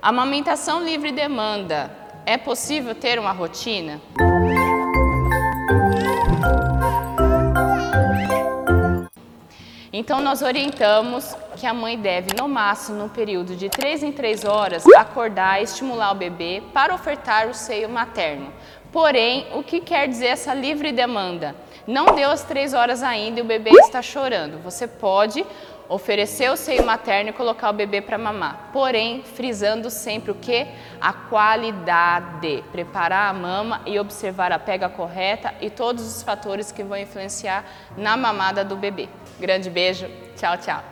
Amamentação livre demanda. É possível ter uma rotina? Então, nós orientamos que a mãe deve, no máximo, no período de 3 em 3 horas, acordar e estimular o bebê para ofertar o seio materno. Porém, o que quer dizer essa livre demanda? Não deu as 3 horas ainda e o bebê está chorando. Você pode oferecer o seio materno e colocar o bebê para mamar. Porém, frisando sempre o que? A qualidade. Preparar a mama e observar a pega correta e todos os fatores que vão influenciar na mamada do bebê. Grande beijo, tchau, tchau.